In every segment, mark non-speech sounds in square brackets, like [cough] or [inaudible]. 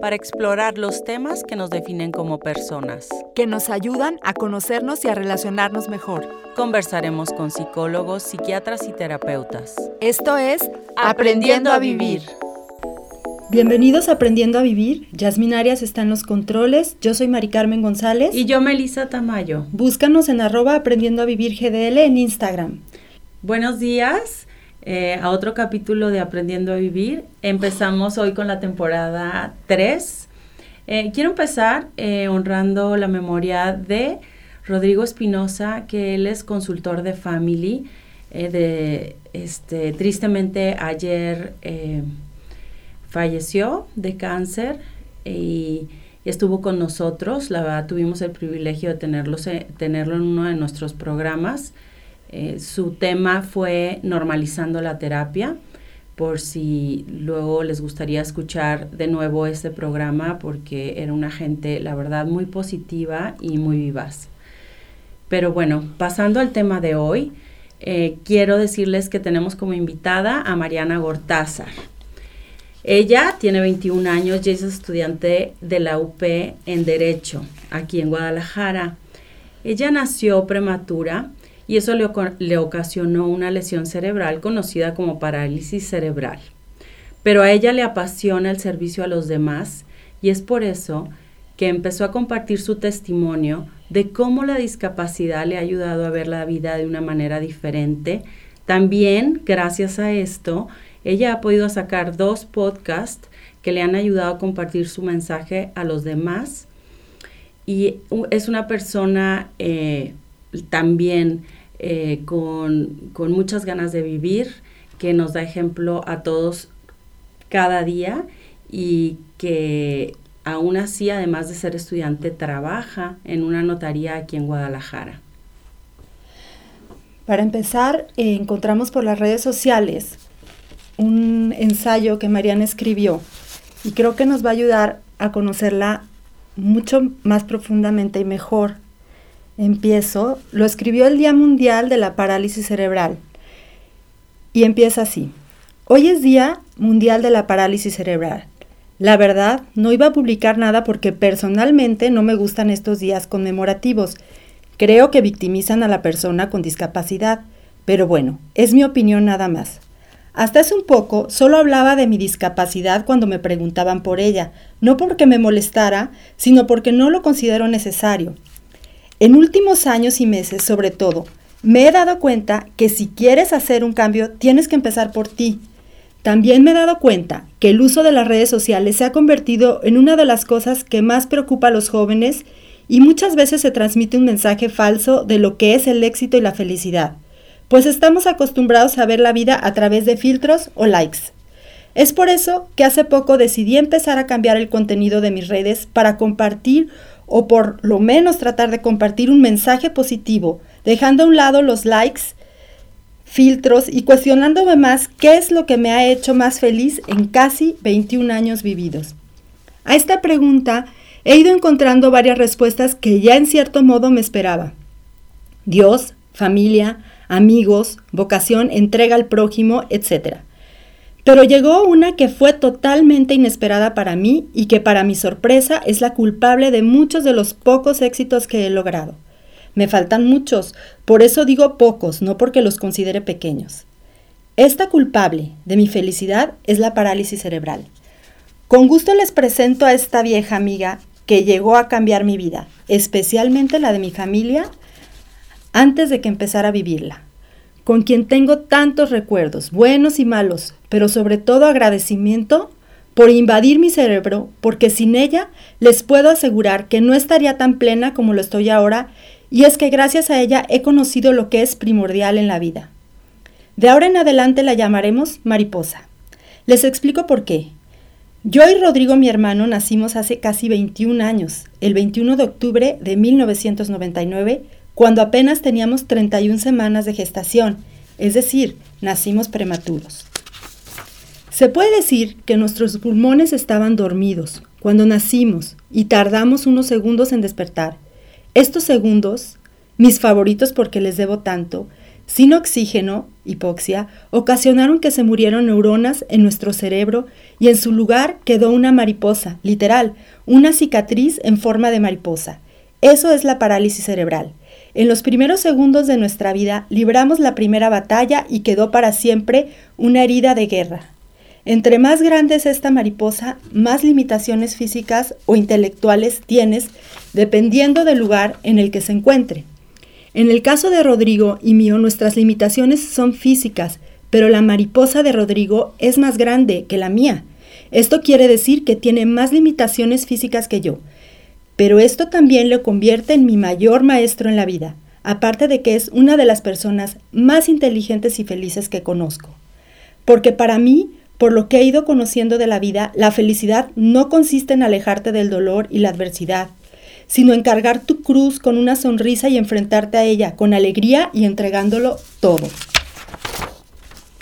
para explorar los temas que nos definen como personas. que nos ayudan a conocernos y a relacionarnos mejor. Conversaremos con psicólogos, psiquiatras y terapeutas. Esto es Aprendiendo a Vivir. Bienvenidos a Aprendiendo a Vivir. Yasmin Arias está en los controles. Yo soy Mari Carmen González. Y yo, Melissa Tamayo. Búscanos en arroba Aprendiendo a Vivir GDL en Instagram. Buenos días eh, a otro capítulo de Aprendiendo a Vivir. Empezamos hoy con la temporada 3. Eh, quiero empezar eh, honrando la memoria de Rodrigo Espinosa, que él es consultor de Family. de, este, tristemente ayer falleció de cáncer y, y estuvo con nosotros. La verdad, tuvimos el privilegio de tenerlo, tenerlo en uno de nuestros programas. Eh, su tema fue normalizando la terapia, por si luego les gustaría escuchar de nuevo este programa, porque era una gente, la verdad, muy positiva y muy vivaz. Pero bueno, pasando al tema de hoy, eh, quiero decirles que tenemos como invitada a Mariana Gortázar. Ella tiene 21 años y es estudiante de la UP en Derecho, aquí en Guadalajara. Ella nació prematura y eso le, le ocasionó una lesión cerebral conocida como parálisis cerebral. Pero a ella le apasiona el servicio a los demás y es por eso que empezó a compartir su testimonio de cómo la discapacidad le ha ayudado a ver la vida de una manera diferente. También, gracias a esto, ella ha podido sacar dos podcasts que le han ayudado a compartir su mensaje a los demás. Y es una persona eh, también eh, con, con muchas ganas de vivir, que nos da ejemplo a todos cada día y que aún así, además de ser estudiante, trabaja en una notaría aquí en Guadalajara. Para empezar, eh, encontramos por las redes sociales un ensayo que Mariana escribió y creo que nos va a ayudar a conocerla mucho más profundamente y mejor. Empiezo, lo escribió el Día Mundial de la Parálisis Cerebral y empieza así. Hoy es Día Mundial de la Parálisis Cerebral. La verdad, no iba a publicar nada porque personalmente no me gustan estos días conmemorativos. Creo que victimizan a la persona con discapacidad, pero bueno, es mi opinión nada más. Hasta hace un poco solo hablaba de mi discapacidad cuando me preguntaban por ella, no porque me molestara, sino porque no lo considero necesario. En últimos años y meses, sobre todo, me he dado cuenta que si quieres hacer un cambio, tienes que empezar por ti. También me he dado cuenta que el uso de las redes sociales se ha convertido en una de las cosas que más preocupa a los jóvenes y muchas veces se transmite un mensaje falso de lo que es el éxito y la felicidad, pues estamos acostumbrados a ver la vida a través de filtros o likes. Es por eso que hace poco decidí empezar a cambiar el contenido de mis redes para compartir o por lo menos tratar de compartir un mensaje positivo, dejando a un lado los likes, filtros y cuestionándome más qué es lo que me ha hecho más feliz en casi 21 años vividos. A esta pregunta he ido encontrando varias respuestas que ya en cierto modo me esperaba. Dios, familia, amigos, vocación, entrega al prójimo, etc. Pero llegó una que fue totalmente inesperada para mí y que para mi sorpresa es la culpable de muchos de los pocos éxitos que he logrado. Me faltan muchos, por eso digo pocos, no porque los considere pequeños. Esta culpable de mi felicidad es la parálisis cerebral. Con gusto les presento a esta vieja amiga que llegó a cambiar mi vida, especialmente la de mi familia, antes de que empezara a vivirla, con quien tengo tantos recuerdos, buenos y malos, pero sobre todo agradecimiento por invadir mi cerebro, porque sin ella les puedo asegurar que no estaría tan plena como lo estoy ahora, y es que gracias a ella he conocido lo que es primordial en la vida. De ahora en adelante la llamaremos mariposa. Les explico por qué. Yo y Rodrigo, mi hermano, nacimos hace casi 21 años, el 21 de octubre de 1999, cuando apenas teníamos 31 semanas de gestación, es decir, nacimos prematuros. Se puede decir que nuestros pulmones estaban dormidos cuando nacimos y tardamos unos segundos en despertar. Estos segundos, mis favoritos porque les debo tanto, sin oxígeno, hipoxia, ocasionaron que se murieron neuronas en nuestro cerebro y en su lugar quedó una mariposa, literal, una cicatriz en forma de mariposa. Eso es la parálisis cerebral. En los primeros segundos de nuestra vida libramos la primera batalla y quedó para siempre una herida de guerra. Entre más grande es esta mariposa, más limitaciones físicas o intelectuales tienes dependiendo del lugar en el que se encuentre. En el caso de Rodrigo y mío, nuestras limitaciones son físicas, pero la mariposa de Rodrigo es más grande que la mía. Esto quiere decir que tiene más limitaciones físicas que yo. Pero esto también lo convierte en mi mayor maestro en la vida, aparte de que es una de las personas más inteligentes y felices que conozco. Porque para mí, por lo que he ido conociendo de la vida, la felicidad no consiste en alejarte del dolor y la adversidad, sino en cargar tu cruz con una sonrisa y enfrentarte a ella con alegría y entregándolo todo.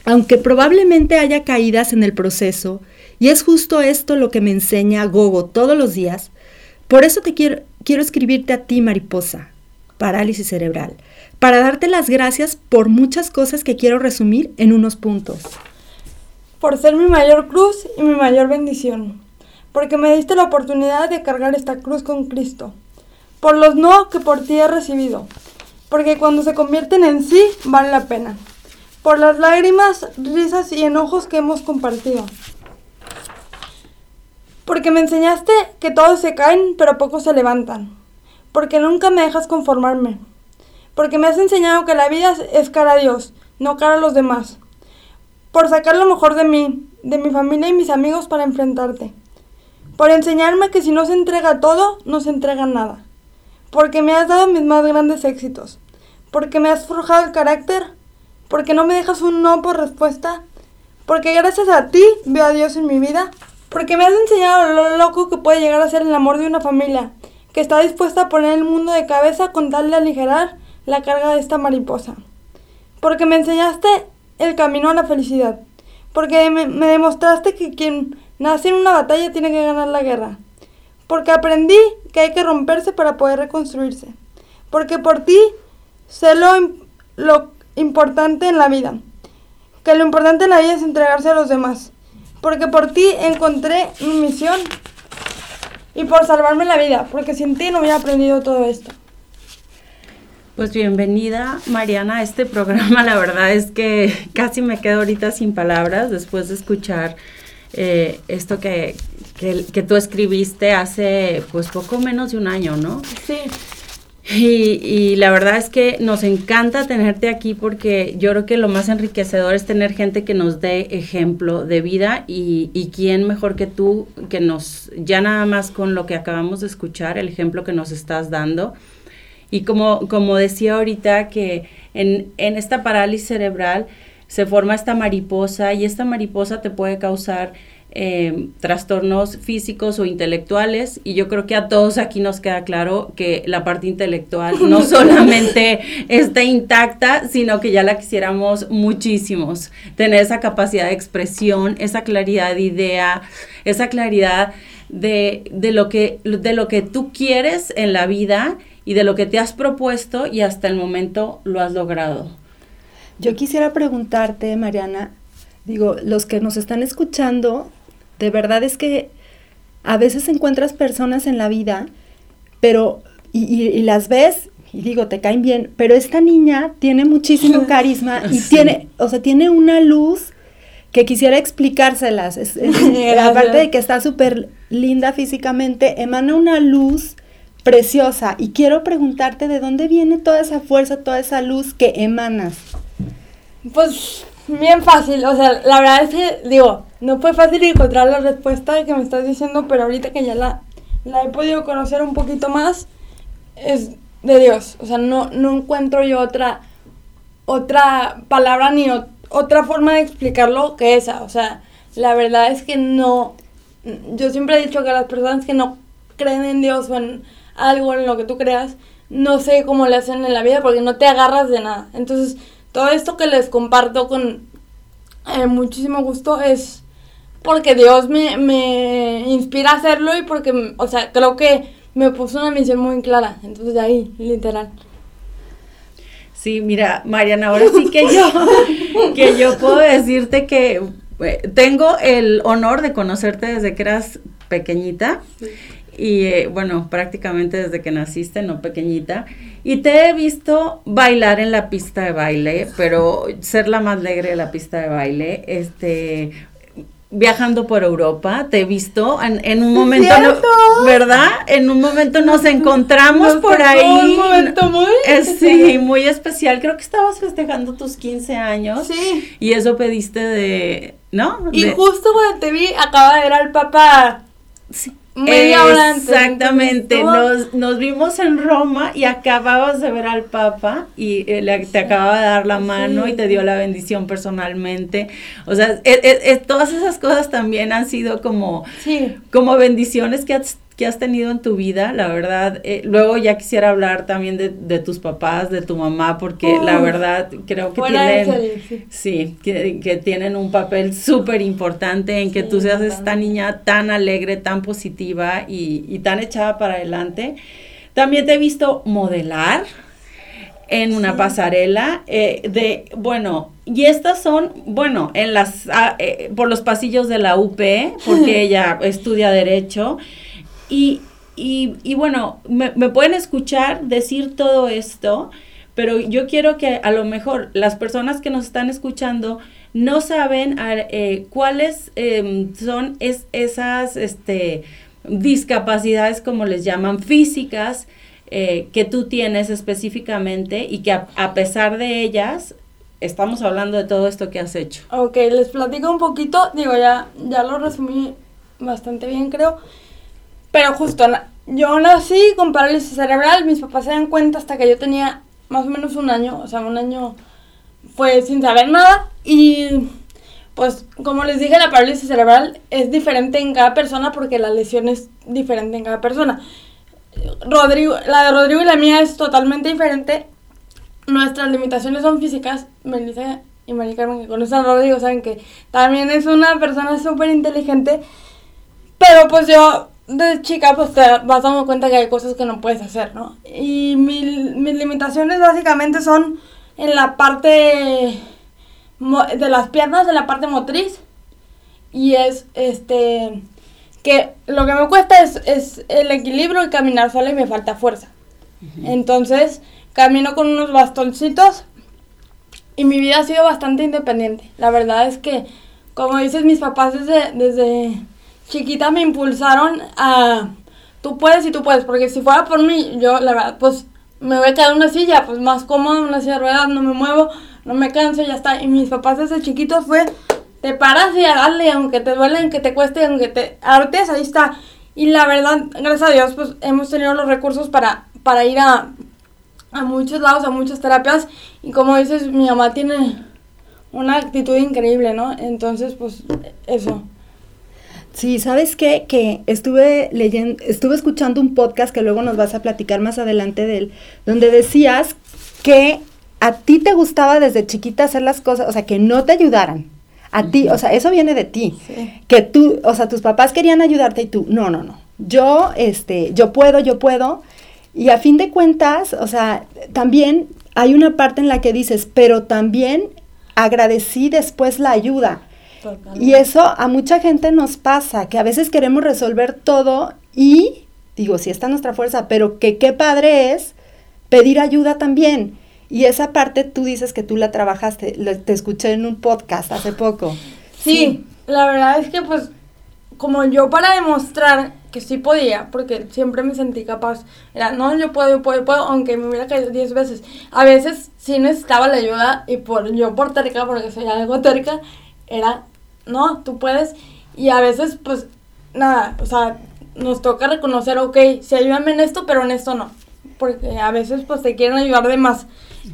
Aunque probablemente haya caídas en el proceso, y es justo esto lo que me enseña Gogo todos los días, por eso te quiero, quiero escribirte a ti, mariposa, parálisis cerebral, para darte las gracias por muchas cosas que quiero resumir en unos puntos. Por ser mi mayor cruz y mi mayor bendición porque me diste la oportunidad de cargar esta cruz con Cristo, por los no que por ti he recibido, porque cuando se convierten en sí vale la pena, por las lágrimas, risas y enojos que hemos compartido. Porque me enseñaste que todos se caen, pero pocos se levantan. Porque nunca me dejas conformarme. Porque me has enseñado que la vida es cara a Dios, no cara a los demás. Por sacar lo mejor de mí, de mi familia y mis amigos para enfrentarte por enseñarme que si no se entrega todo, no se entrega nada, porque me has dado mis más grandes éxitos, porque me has forjado el carácter, porque no me dejas un no por respuesta, porque gracias a ti veo a Dios en mi vida, porque me has enseñado lo loco que puede llegar a ser el amor de una familia, que está dispuesta a poner el mundo de cabeza con tal de aligerar la carga de esta mariposa, porque me enseñaste el camino a la felicidad, porque me, demostraste que quien Nací en una batalla tiene que ganar la guerra. Porque aprendí que hay que romperse para poder reconstruirse. Porque por ti sé lo, lo importante en la vida. Que lo importante en la vida es entregarse a los demás. Porque por ti encontré mi misión. Y por salvarme la vida. Porque sin ti no hubiera aprendido todo esto. Pues bienvenida Mariana a este programa. [laughs] La verdad es que casi me quedo ahorita sin palabras después de escuchar eh, esto que, que, tú escribiste hace pues poco menos de un año, ¿no? Sí. Y, la verdad es que nos encanta tenerte aquí porque yo creo que lo más enriquecedor es tener gente que nos dé ejemplo de vida y, y quién mejor que tú que nos, ya nada más con lo que acabamos de escuchar, el ejemplo que nos estás dando. Y como, como decía ahorita que en, en esta parálisis cerebral, se forma esta mariposa y esta mariposa te puede causar eh, trastornos físicos o intelectuales y yo creo que a todos aquí nos queda claro que la parte intelectual [laughs] no solamente está intacta, sino que ya la quisiéramos muchísimos, tener esa capacidad de expresión, esa claridad de idea, esa claridad de, de, lo, que, de lo que tú quieres en la vida y de lo que te has propuesto y hasta el momento lo has logrado. Yo quisiera preguntarte, Mariana, digo, los que nos están escuchando, de verdad es que a veces encuentras personas en la vida, pero, y, las ves, y digo, te caen bien, pero esta niña tiene muchísimo [laughs] carisma y tiene, o sea, tiene una luz que quisiera explicárselas. [laughs] aparte de que está súper linda físicamente, emana una luz preciosa. Y quiero preguntarte de dónde viene toda esa fuerza, toda esa luz que emanas. Pues bien fácil, o sea, la verdad es que, digo, no fue fácil encontrar la respuesta que me estás diciendo, pero ahorita que ya la, la he podido conocer un poquito más, es de Dios. O sea, no, no encuentro yo otra, otra palabra ni otra forma de explicarlo que esa. O sea, la verdad es que no, yo siempre he dicho que las personas que no creen en Dios o en algo en lo que tú creas, no sé cómo le hacen en la vida porque no te agarras de nada. Entonces, todo esto que les comparto con eh, muchísimo gusto es porque Dios me, me inspira a hacerlo y porque, o sea, creo que me puso una misión muy clara. Entonces, de ahí, literal. Sí, mira, Mariana, ahora sí que yo, [laughs] que yo puedo decirte que eh, tengo el honor de conocerte desde que eras pequeñita. Y eh, bueno, prácticamente desde que naciste, no pequeñita. Y te he visto bailar en la pista de baile, pero ser la más alegre de la pista de baile. Este, viajando por Europa, te he visto en, un momento, ¿verdad? En un momento nos encontramos por ahí. Un momento muy sí, muy especial. Creo que estabas festejando tus 15 años. Sí. Y eso pediste de, ¿no? Y justo cuando te vi, acaba de ver al papá. Sí Media hora Exactamente, nos, nos, vimos en Roma y acababas de ver al Papa y eh, te acababa de dar la mano y te dio la bendición personalmente. O sea, todas esas cosas también han sido como, como bendiciones que has que has tenido en tu vida, la verdad. Eh, luego ya quisiera hablar también de, tus papás, de tu mamá, porque la verdad creo que tienen, sí, que, tienen un papel súper importante en que tú seas esta niña tan alegre, tan positiva y, tan echada para adelante. También te he visto modelar en una pasarela eh, de, bueno, y estas son, bueno, en las, ah, eh, por los pasillos de la UP, porque [laughs] ella estudia Derecho. Y, y, y bueno, me, pueden escuchar decir todo esto, pero yo quiero que a lo mejor las personas que nos están escuchando no saben eh, cuáles em, son esas este, discapacidades, como les llaman, físicas, eh, que tú tienes específicamente y que a, a, pesar de ellas estamos hablando de todo esto que has hecho. Ok, les platico un poquito, digo, ya, ya lo resumí bastante bien creo. Pero justo, yo nací con parálisis cerebral, mis papás se dan cuenta hasta que yo tenía más o menos un año, o sea, un año fue sin saber nada y pues como les dije, la parálisis cerebral es diferente en cada persona porque la lesión es diferente en cada persona. Rodrigo, la de Rodrigo y la mía es totalmente diferente. Nuestras limitaciones son físicas. Melissa y María Carmen que conocen a Rodrigo saben que también es una persona súper inteligente. Pero pues yo de chica pues te vas dando cuenta que hay cosas que no puedes hacer, ¿no? Y mis limitaciones básicamente son en la parte de las piernas, de la parte motriz. Y es este que lo que me cuesta es, es el equilibrio y caminar sola y me falta fuerza. Entonces camino con unos bastoncitos y mi vida ha sido bastante independiente. La verdad es que, como dices, mis papás desde, desde chiquita me impulsaron a tú puedes y tú puedes, porque si fuera por mí, yo la verdad, pues me voy a quedar en una silla, pues más cómoda, una silla de ruedas, no me muevo, no me canso, ya está. Y mis papás desde chiquitos fue, te paras y a darle, aunque te duele, aunque te cueste, aunque te hartes, ahí está. Y la verdad, gracias a Dios, pues hemos tenido los recursos para, para ir a, a muchos lados, a muchas terapias. Y como dices, mi mamá tiene una actitud increíble, ¿no? Entonces, pues eso. Sí, ¿sabes qué? Que estuve leyendo, estuve escuchando un podcast que luego nos vas a platicar más adelante de él, donde decías que a ti te gustaba desde chiquita hacer las cosas, o sea, que no te ayudaran. A ti, o sea, eso viene de ti. Que tú, o sea, tus papás querían ayudarte y tú, no, no, no. Yo, este, yo puedo, yo puedo. Y a fin de cuentas, o sea, también hay una parte en la que dices, pero también agradecí después la ayuda. Y eso a mucha gente nos pasa, que a veces queremos resolver todo y, digo, si está nuestra fuerza, pero que qué padre es pedir ayuda también. Y esa parte tú dices que tú la trabajaste, te escuché en un podcast hace poco. Sí, la verdad es que pues como yo para demostrar que sí podía, porque siempre me sentí capaz, era, no, yo puedo, yo puedo, yo puedo, aunque me hubiera caído 10 veces. A veces sí necesitaba la ayuda y por yo por terca, porque soy algo terca, era no, tú puedes. Y a veces, pues, nada, o sea, nos toca reconocer, ok, sí, ayúdame en esto, pero en esto no. Porque a veces, pues, te quieren ayudar de más.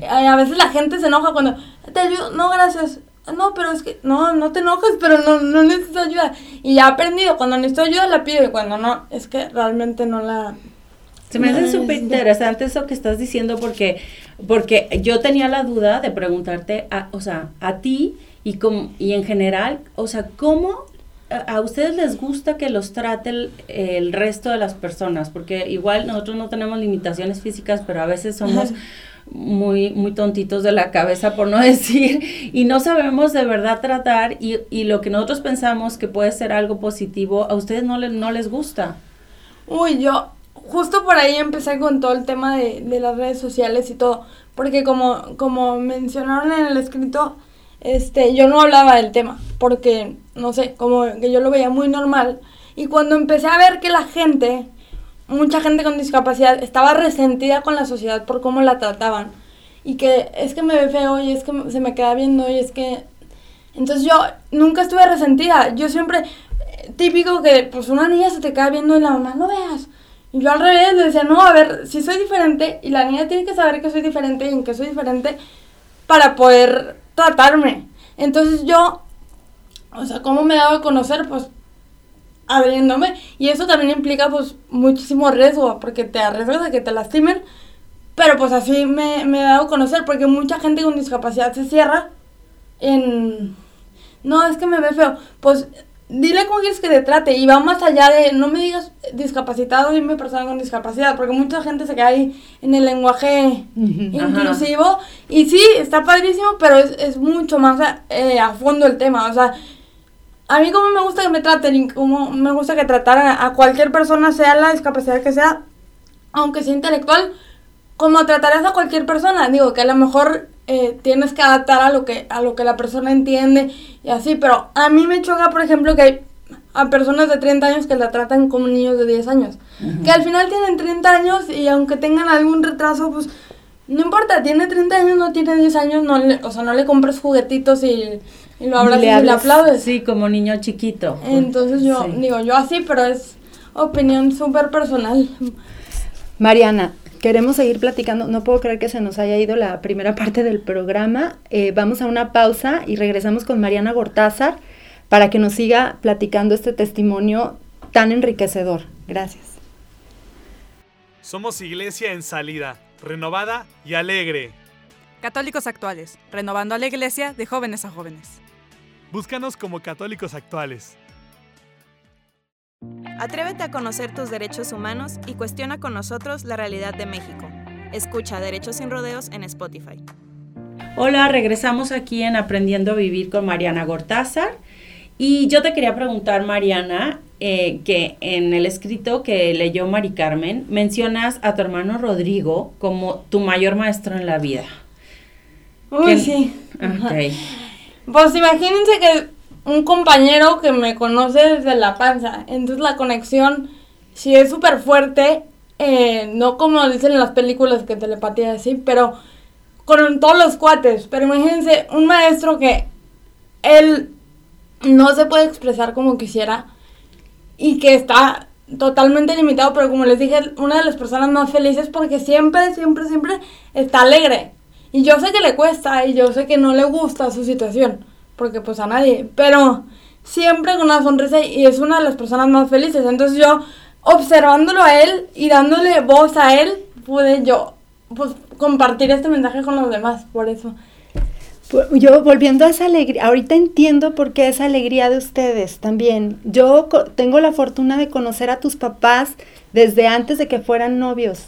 A veces la gente se enoja cuando te ayudo, no, gracias. no, pero es que, no, no te enojes, pero no, no necesito ayuda. Y ya he aprendido, cuando necesito ayuda la pido y cuando no, es que realmente no la... Se me no hace súper interesante eso que estás diciendo porque, porque yo tenía la duda de preguntarte, a, o sea, a ti y, com- y en general, o sea, ¿cómo a, a ustedes les gusta que los trate el, el resto de las personas? Porque igual nosotros no tenemos limitaciones físicas, pero a veces somos muy, muy tontitos de la cabeza, por no [laughs] decir, y no sabemos de verdad tratar y, y lo que nosotros pensamos que puede ser algo positivo, a ustedes no, le- no les gusta. Uy, yo justo por ahí empecé con todo el tema de, de las redes sociales y todo, porque como, como mencionaron en el escrito, este, yo no hablaba del tema, porque, no sé, como que yo lo veía muy normal, y cuando empecé a ver que la gente, mucha gente con discapacidad, estaba resentida con la sociedad por cómo la trataban, y que es que me ve feo, y es que se me queda viendo, y es que... Entonces yo nunca estuve resentida, yo siempre, típico que pues una niña se te queda viendo y la mamá, no veas, y yo al revés le decía, no, a ver, si soy diferente y la niña tiene que saber que soy diferente y en qué soy diferente para poder tratarme. Entonces yo, o sea, ¿cómo me he dado a conocer? Pues abriéndome. Y eso también implica pues muchísimo riesgo, porque te arriesgas a que te lastimen. Pero pues así me, me he dado a conocer, porque mucha gente con discapacidad se cierra en... No, es que me ve feo. Pues dile cómo quieres que te trate y va más allá de, no me digas discapacitado, dime persona con discapacidad, porque mucha gente se queda ahí en el lenguaje inclusivo y sí, está padrísimo, pero es, es mucho más a, eh, a fondo el tema, o sea, a mí como me gusta que me traten y como me gusta que trataran a, cualquier persona, sea la discapacidad que sea, aunque sea intelectual, como tratarías a cualquier persona, digo que a lo mejor eh, tienes que adaptar a lo que a lo que la persona entiende y así, pero a mí me choca, por ejemplo, que hay a personas de 30 años que la tratan como niños de 10 años, que al final tienen 30 años y aunque tengan algún retraso, pues no importa, tiene 30 años, no tiene 10 años, no le, o sea, no le compres juguetitos y, y lo abrazas y le aplaudes. Sí, como niño chiquito. Entonces yo Sí. digo, yo así, pero es opinión súper personal. Mariana, queremos seguir platicando. No puedo creer que se nos haya ido la primera [laughs] parte del programa. Eh, vamos a una pausa y regresamos con Mariana Gortázar para que nos siga platicando este testimonio tan enriquecedor. Gracias. Somos iglesia en salida, renovada y alegre. Católicos actuales, renovando a la iglesia de jóvenes a jóvenes. Búscanos como católicos actuales. Atrévete a conocer tus derechos humanos y cuestiona con nosotros la realidad de México. Escucha Derechos sin Rodeos en Spotify. Hola, regresamos aquí en Aprendiendo a Vivir con Mariana Gortázar. Y yo te quería preguntar, Mariana, eh, que en el escrito que leyó Mari Carmen, mencionas a tu hermano Rodrigo como tu mayor maestro en la vida. Uy, ¿Quién? sí. Ok. Pues imagínense que un compañero que me conoce desde la panza, entonces la conexión sí es súper fuerte, eh, no como dicen en las películas que telepatía así, pero con todos los cuates. Pero imagínense un maestro que él no se puede expresar como quisiera y que está totalmente limitado, pero como les dije, una de las personas más felices porque siempre, siempre, siempre está alegre. Y yo sé que le cuesta y yo sé que no le gusta su situación, porque pues a nadie, pero siempre con una sonrisa y es una de las personas más felices. Entonces yo, observándolo a él y dándole voz a él, pude yo pues compartir este mensaje con los demás, por eso. Pu- Yo volviendo a esa alegría, ahorita entiendo por qué esa alegría de ustedes también. Yo tengo la fortuna de conocer a tus papás desde antes de que fueran novios,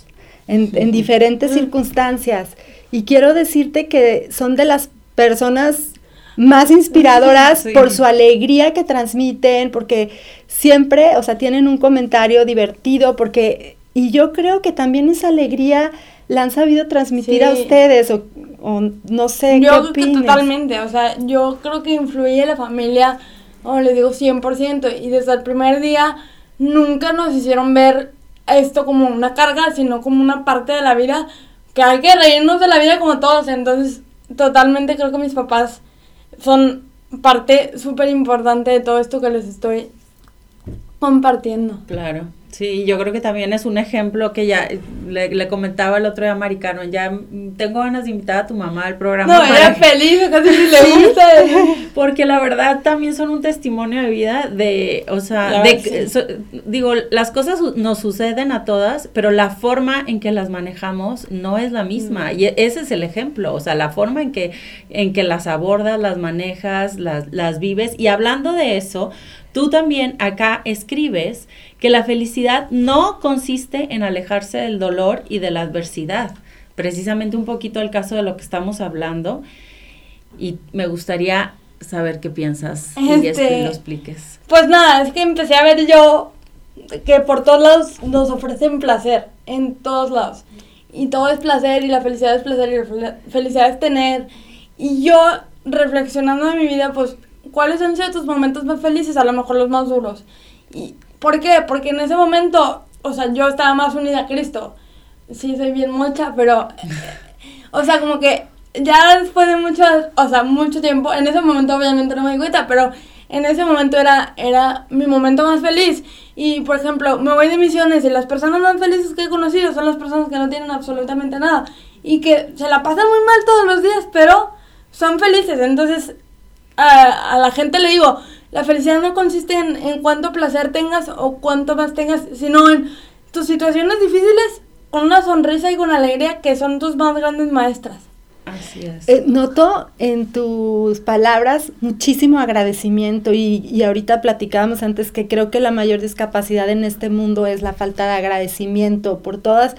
en, en diferentes circunstancias. Y quiero decirte que son de las personas más inspiradoras Sí. por su alegría que transmiten, porque siempre, o sea, tienen un comentario divertido, porque, y yo creo que también esa alegría la han sabido transmitir a ustedes, o, o no sé, Yo ¿qué creo que totalmente, o sea, yo creo que influye la familia, o le digo 100%, y desde el primer día nunca nos hicieron ver esto como una carga, sino como una parte de la vida, que hay que reírnos de la vida como todos, entonces totalmente creo que mis papás son parte súper importante de todo esto que les estoy compartiendo. Claro. Sí, yo creo que también es un ejemplo que ya le, comentaba el otro día a Maricano, ya tengo ganas de invitar a tu mamá al programa. No, ella feliz, casi le [laughs] gusta. Porque la verdad también son un testimonio de vida de, o sea, de, digo, las cosas nos suceden a todas, pero la forma en que las manejamos no es la misma. Mm. Y ese es el ejemplo, o sea, la forma en que, en que las abordas, las manejas, las, las vives. Y hablando de eso, Tú también acá escribes que la felicidad no consiste en alejarse del dolor y de la adversidad. Precisamente un poquito el caso de lo que estamos hablando. Y me gustaría saber qué piensas y que este, lo expliques. Pues nada, es que empecé a ver yo que por todos lados nos ofrecen placer, en todos lados. Y todo es placer y la felicidad es placer y la felicidad es tener. Y yo reflexionando en mi vida, pues ¿cuáles han sido tus momentos más felices? A lo mejor los más duros. ¿Y por qué? Porque en ese momento, o sea, yo estaba más unida a Cristo. Sí, soy bien mocha, pero... [laughs] o sea, como que ya después de mucho, o sea, mucho tiempo, en ese momento obviamente no me di cuenta, pero en ese momento era, era mi momento más feliz. Y, por ejemplo, me voy de misiones y las personas más felices que he conocido son las personas que no tienen absolutamente nada y que se la pasan muy mal todos los días, pero son felices. Entonces, a, la gente le digo, la felicidad no consiste en, en cuánto placer tengas o cuánto más tengas, sino en tus situaciones difíciles con una sonrisa y con alegría que son tus más grandes maestras. Así es. Eh, noto en tus palabras muchísimo agradecimiento y, y, ahorita platicábamos antes que creo que la mayor discapacidad en este mundo es la falta de agradecimiento por todas,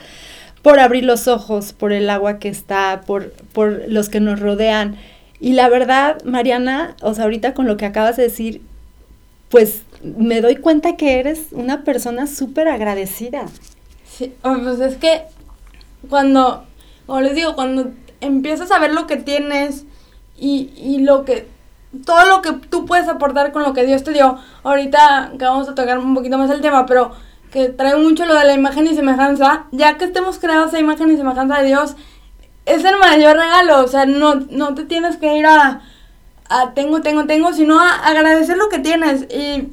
por abrir los ojos, por el agua que está, por, por los que nos rodean. Y la verdad, Mariana, o sea, ahorita con lo que acabas de decir, pues me doy cuenta que eres una persona súper agradecida. Sí, pues es que cuando, como les digo, cuando empiezas a ver lo que tienes y, y lo que, todo lo que tú puedes aportar con lo que Dios te dio, ahorita que vamos a tocar un poquito más el tema, pero que trae mucho lo de la imagen y semejanza, ya que estemos creados a imagen y semejanza de Dios, es el mayor regalo, o sea, no, no te tienes que ir a, a tengo, tengo, tengo, sino a agradecer lo que tienes. Y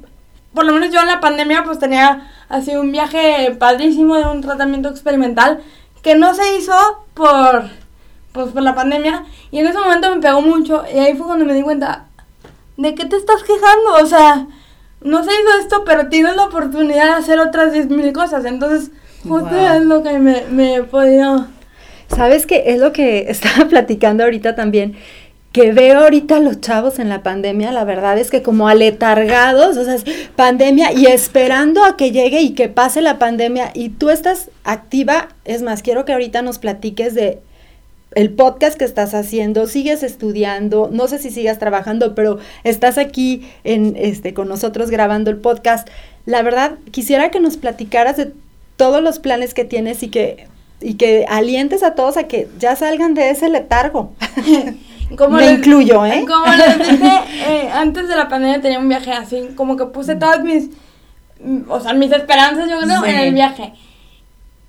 por lo menos yo en la pandemia pues tenía así un viaje padrísimo de un tratamiento experimental que no se hizo por, pues, por la pandemia y en ese momento me pegó mucho y ahí fue cuando me di cuenta, ¿de qué te estás quejando? O sea, no se hizo esto, pero tienes la oportunidad de hacer otras 10.000 cosas, entonces justo es lo que me, me he podido ¿Sabes qué? Es lo que [laughs] estaba platicando ahorita también que veo ahorita a los chavos en la pandemia, la verdad es que como aletargados, o sea, es pandemia y esperando a que llegue y que pase la pandemia y tú estás activa, es más, quiero que ahorita nos platiques de el podcast que estás haciendo, sigues estudiando, no sé si sigas trabajando, pero estás aquí en este con nosotros grabando el podcast. La verdad, quisiera que nos platicaras de todos los planes que tienes y que y que alientes a todos a que ya salgan de ese letargo. [laughs] Como Me incluyo, ¿eh? Como les [laughs] dije, eh, antes de la pandemia tenía un viaje así, como que puse todas mis, o sea, mis esperanzas, yo creo, en el viaje.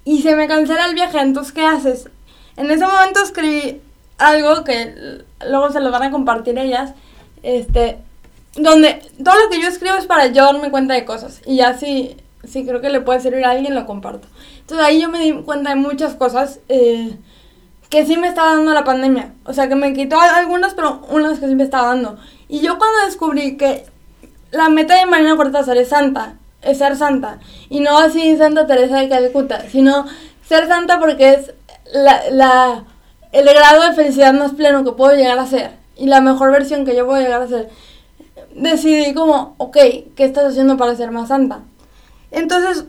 Y se me cancela el viaje, entonces, ¿qué haces? En ese momento escribí algo que luego se lo van a compartir ellas, este, donde todo lo que yo escribo es para yo darme cuenta de cosas. Y ya si creo que le puede servir a alguien, lo comparto. Entonces ahí yo me di cuenta de muchas cosas eh, que sí me estaba dando la pandemia. O sea, que me quitó algunas, pero unas que sí me estaba dando. Y yo cuando descubrí que la meta de Marina Cortázar es santa, es ser santa. Y no así Santa Teresa de Calcuta, sino ser santa porque es la, la, el grado de felicidad más pleno que puedo llegar a ser. Y la mejor versión que yo puedo llegar a ser. Decidí como, ok, ¿qué estás haciendo para ser más santa? Entonces,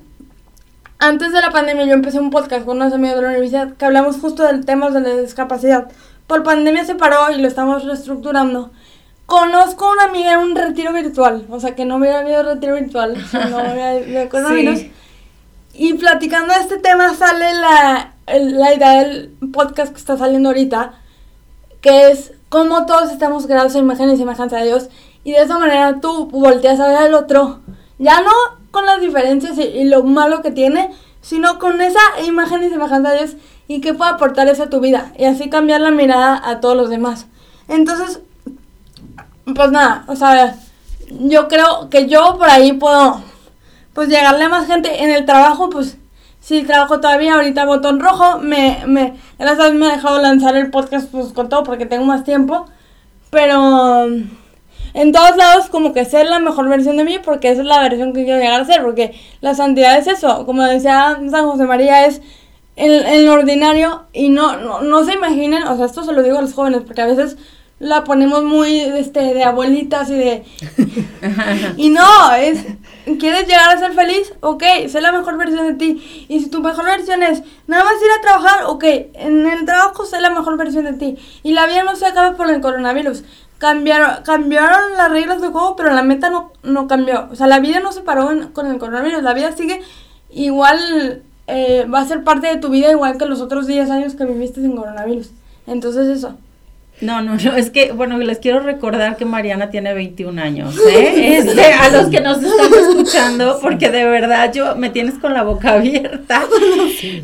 antes de la pandemia yo empecé un podcast con unos amigos de la universidad que hablamos justo del tema de la discapacidad. Por pandemia se paró y lo estamos reestructurando. Conozco a una amiga en un retiro virtual, o sea que no hubiera habido retiro virtual, no hubiera habido [laughs] coronavirus. Y platicando de este tema sale la, la idea del podcast que está saliendo ahorita, que es cómo todos estamos creados a imagen y semejanza de Dios. Y de esa manera tú volteas a ver al otro, ya no con las diferencias y, lo malo que tiene, sino con esa imagen y semejanza de Dios y que puede aportar eso a tu vida y así cambiar la mirada a todos los demás. Entonces, pues nada, o sea, yo creo que yo por ahí puedo, pues llegarle a más gente en el trabajo, pues sí trabajo todavía, ahorita botón rojo, me, me, gracias a Dios me ha dejado lanzar el podcast pues con todo porque tengo más tiempo, pero en todos lados como que ser la mejor versión de mí porque esa es la versión que quiero llegar a ser, porque la santidad es eso, como decía San José María, es el, el ordinario y no, no, no se imaginen, o sea, esto se lo digo a los jóvenes porque a veces la ponemos muy este, de abuelitas y de... [laughs] y no, es... ¿Quieres llegar a ser feliz? Ok, sé la mejor versión de ti. Y si tu mejor versión es nada más ir a trabajar, ok, en el trabajo sé la mejor versión de ti. Y la vida no se acaba por el coronavirus. Cambiaron, cambiaron las reglas de juego, pero la meta no, no cambió. O sea, la vida no se paró con el coronavirus. La vida sigue igual, eh, va a ser parte de tu vida igual que los otros 10 años que viviste sin coronavirus. Entonces eso. No, no, no, es que, bueno, les quiero recordar que Mariana tiene 21 años, ¿eh? [laughs] Este, a los que nos están escuchando, porque de verdad yo me tienes con la boca abierta. [laughs]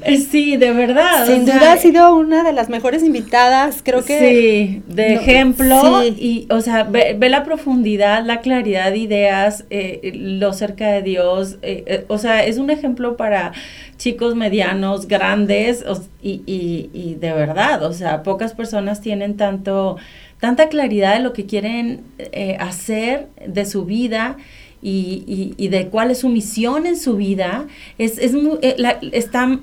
Eh, sí, de verdad. Sin duda ha sido una de las mejores invitadas, creo que. Sí, de ejemplo, y, o sea, ve, la profundidad, la claridad de ideas, eh, lo cerca de Dios, eh, o sea, es un ejemplo para chicos medianos, grandes, y, y, y de verdad, o sea, pocas personas tienen tanto, tanta claridad de lo que quieren eh, hacer de su vida. Y, de cuál es su misión en su vida. Es, es eh,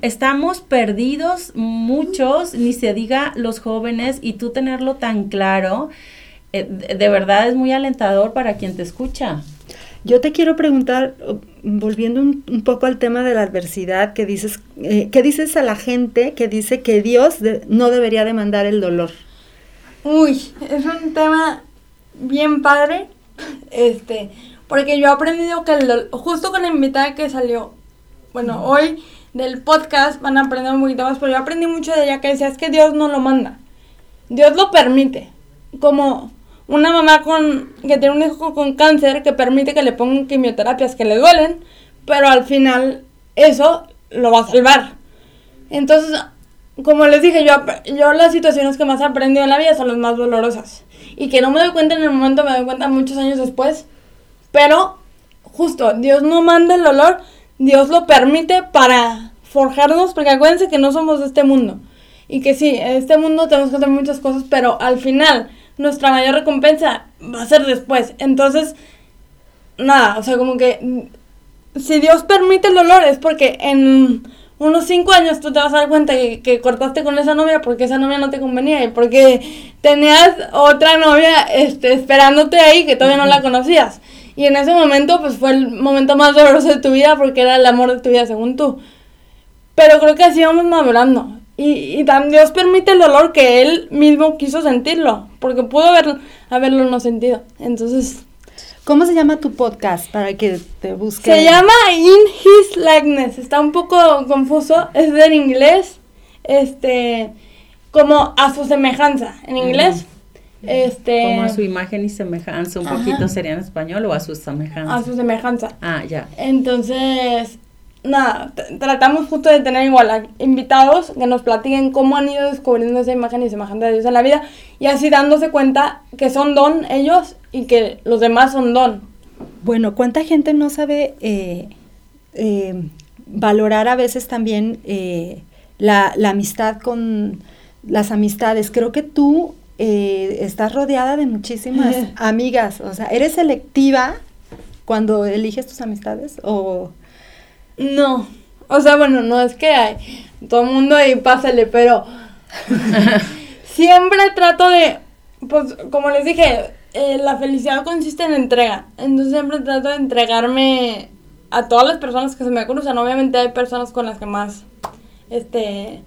estamos perdidos muchos, ni se diga los jóvenes, y tú tenerlo tan claro, eh, de verdad es muy alentador para quien te escucha. Yo te quiero preguntar, volviendo un, poco al tema de la adversidad, que dices, ¿qué dices a la gente que dice que Dios no debería demandar el dolor? Uy, es un tema bien padre, este, porque yo he aprendido que el, justo con la invitada que salió, bueno, hoy del podcast van a aprender un poquito más, pero yo aprendí mucho de ella que decía, es que Dios no lo manda, Dios lo permite, como una mamá con que tiene un hijo con cáncer que permite que le pongan quimioterapias que le duelen, pero al final eso lo va a salvar. Entonces, como les dije, yo, yo las situaciones que más he aprendido en la vida son las más dolorosas. Y que no me doy cuenta en el momento, me doy cuenta muchos años después. Pero, justo, Dios no manda el dolor, Dios lo permite para forjarnos, porque acuérdense que no somos de este mundo. Y que sí, en este mundo tenemos que hacer muchas cosas, pero al final nuestra mayor recompensa va a ser después. Entonces, nada, o sea, como que si Dios permite el dolor es porque en unos cinco años tú te vas a dar cuenta que, cortaste con esa novia porque esa novia no te convenía y porque tenías otra novia este, esperándote ahí que todavía no la conocías. Y en ese momento, pues fue el momento más doloroso de tu vida porque era el amor de tu vida, según tú. Pero creo que así vamos madurando. Y, y Dios permite el dolor que Él mismo quiso sentirlo, porque pudo haber, haberlo no sentido. Entonces... ¿Cómo se llama tu podcast para que te busque? Se llama In His Likeness. Está un poco confuso. Es en inglés. Este. Como a su semejanza. En inglés. Este. Como a su imagen y semejanza. Un poquito sería en español o a su semejanza. A su semejanza. Ah, ya. Entonces nada, tratamos justo de tener igual invitados que nos platiquen cómo han ido descubriendo esa imagen y semejanza de Dios en la vida y así dándose cuenta que son don ellos y que los demás son don. Bueno, ¿cuánta gente no sabe eh, eh, valorar a veces también eh, la, la, amistad con las amistades? Creo que tú estás rodeada de muchísimas [laughs] amigas, o sea, ¿eres selectiva cuando eliges tus amistades o... No, o sea, bueno, no es que hay todo el mundo ahí pásale, pero [laughs] siempre trato de, pues como les dije, eh, la felicidad consiste en entrega, entonces siempre trato de entregarme a todas las personas que se me cruzan, obviamente hay personas con las que más, este,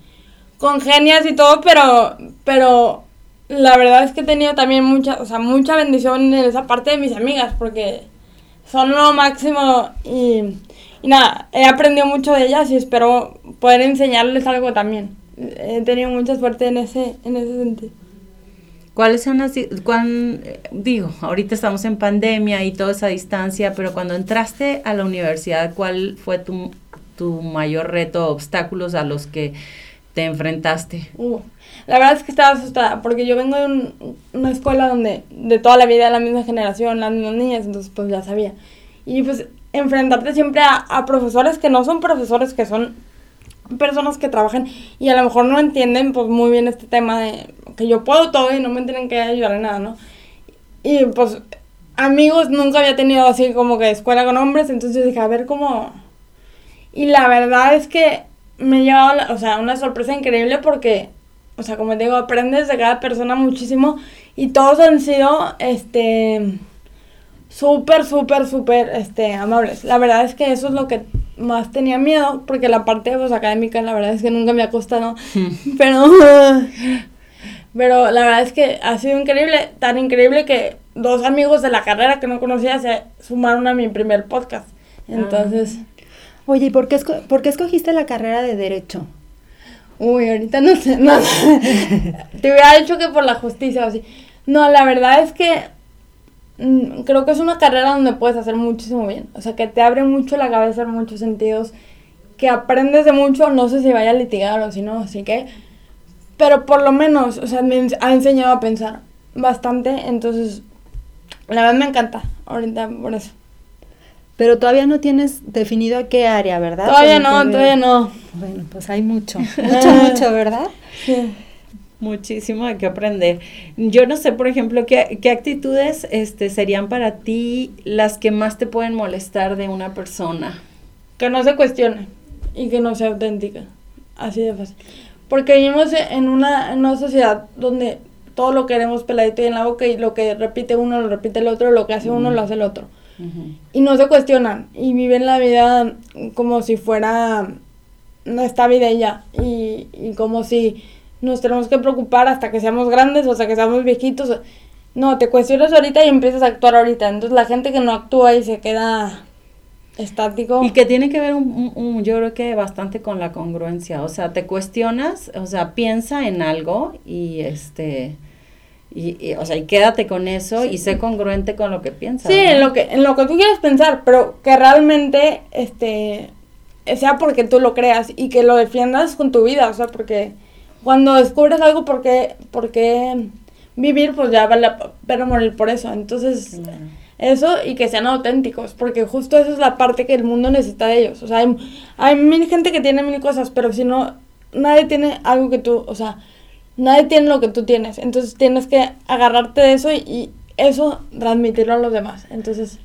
congenias y todo, pero, pero la verdad es que he tenido también mucha, o sea, mucha bendición en esa parte de mis amigas, porque son lo máximo y y nada, he aprendido mucho de ellas y espero poder enseñarles algo también. He tenido mucha suerte en ese, en ese sentido. ¿Cuáles son las, cuán, digo, ahorita estamos en pandemia y toda esa distancia, pero cuando entraste a la universidad, ¿cuál fue tu, tu mayor reto, obstáculos a los que te enfrentaste? Uh, la verdad es que estaba asustada, porque yo vengo de una escuela donde de toda la vida la misma generación, las mismas niñas, entonces pues ya sabía. Y pues enfrentarte siempre a, profesores que no son profesores, que son personas que trabajan y a lo mejor no entienden pues muy bien este tema de que yo puedo todo y no me tienen que ayudar en nada, ¿no? Y pues amigos nunca había tenido así como que escuela con hombres, entonces dije, a ver cómo... Y la verdad es que me ha llevado, o sea, una sorpresa increíble porque, o sea, como te digo, aprendes de cada persona muchísimo y todos han sido, este, súper, súper, súper, este, amables. La verdad es que eso es lo que más tenía miedo, porque la parte, pues, académica, la verdad es que nunca me ha costado, [laughs] pero, pero la verdad es que ha sido increíble, tan increíble que dos amigos de la carrera que no conocía se sumaron a mi primer podcast. Entonces, Oye, ¿y por qué, esco- por qué escogiste la carrera de Derecho? uy, ahorita no sé, no, [laughs] te hubiera dicho que por la justicia o así. No, la verdad es que creo que es una carrera donde puedes hacer muchísimo bien. O sea, que te abre mucho la cabeza en muchos sentidos, que aprendes de mucho, no sé si vaya a litigar o si no, así que... Pero por lo menos, o sea, me ha enseñado a pensar bastante, entonces, la verdad me encanta ahorita por eso. Pero todavía no tienes definido a qué área, ¿verdad? Todavía no, todavía no. Bueno, pues hay mucho, [laughs] mucho, mucho, ¿verdad? Sí. Muchísimo de qué aprender. Yo no sé, por ejemplo, qué, qué actitudes este, serían para ti las que más te pueden molestar de una persona. que no se cuestione y que no sea auténtica. Así de fácil. Porque vivimos en una, en una sociedad donde todo lo queremos peladito y en la boca y lo que repite uno lo repite el otro, lo que hace uno lo hace el otro. Y no se cuestionan y viven la vida como si fuera esta vida y ya. Y, y como si nos tenemos que preocupar hasta que seamos grandes o hasta que seamos viejitos. No, te cuestionas ahorita y empiezas a actuar ahorita. Entonces la gente que no actúa y se queda estático. Y que tiene que ver, un, un- un- yo creo que bastante con la congruencia. O sea, te cuestionas, o sea, piensa en algo y este. Y, y, o sea, y quédate con eso y sé congruente con lo que piensas. Sí, ¿no? en lo que en lo que tú quieres pensar, pero que realmente este sea porque tú lo creas y que lo defiendas con tu vida, o sea, porque cuando descubres algo porque porque vivir pues ya vale la pena morir por eso. Entonces, eso y que sean auténticos, porque justo esa es la parte que el mundo necesita de ellos. O sea, hay, hay mil gente que tiene mil cosas, pero si no nadie tiene algo que tú, o sea, nadie tiene lo que tú tienes. Entonces, tienes que agarrarte de eso y, y eso transmitirlo a los demás. Entonces,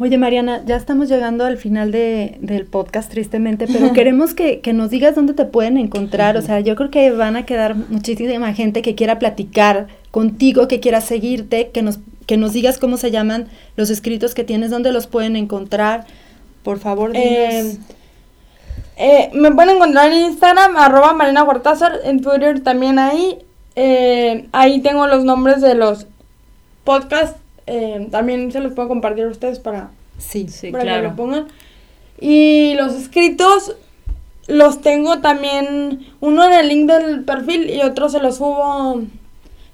Oye, Mariana, ya estamos llegando al final de, del podcast, tristemente, pero [laughs] queremos que, que nos digas dónde te pueden encontrar. O sea, yo creo que van a quedar muchísima gente que quiera platicar contigo, que quiera seguirte, que nos, que nos digas cómo se llaman los escritos que tienes, dónde los pueden encontrar. Por favor, dinos. Eh, eh, me pueden encontrar en Instagram, arroba Marina Huertázar, en Twitter también ahí. Eh, ahí tengo los nombres de los podcasts. Eh, también se los puedo compartir a ustedes para, sí. Sí, para que lo pongan. Y los escritos los tengo también, uno en el link del perfil y otro se los subo,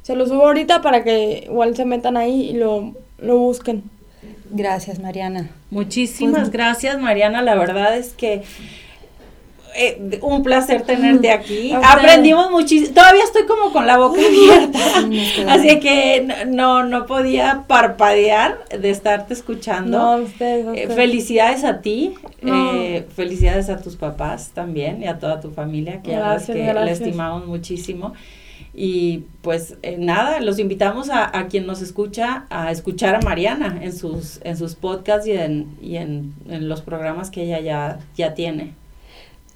se los subo ahorita para que igual se metan ahí y lo, lo busquen. Gracias, Mariana. Muchísimas Pues- gracias, Mariana. La verdad es que eh, un placer tenerte aquí. A ustedes. Aprendimos muchísimo. Todavía estoy como con la boca [laughs] abierta. Así que no, no podía parpadear de estarte escuchando. No, Eh, felicidades a ti, No. eh, felicidades a tus papás también y a toda tu familia, que ya ves Gracias, que gracias. le estimamos muchísimo. Y pues eh, nada, los invitamos a, a quien nos escucha a escuchar a Mariana en sus, en sus podcasts y, en, y en, en los programas que ella ya, ya tiene.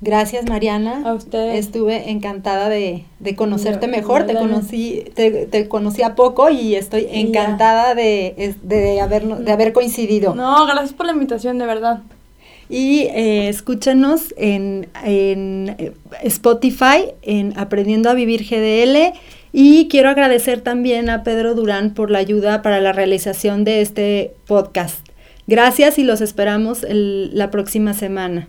Gracias, Mariana. A ustedes. Estuve encantada de, de conocerte Yo- mejor. Te yo conocí, te, te conocí a poco y estoy encantada de, es- de, habernos- de haber coincidido. No, gracias por la invitación, de verdad. Y eh, escúchanos en, en eh, Spotify, en Aprendiendo a Vivir GDL. Y quiero agradecer también a Pedro Durán por la ayuda para la realización de este podcast. Gracias y los esperamos el- la próxima semana.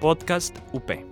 Podcast UP.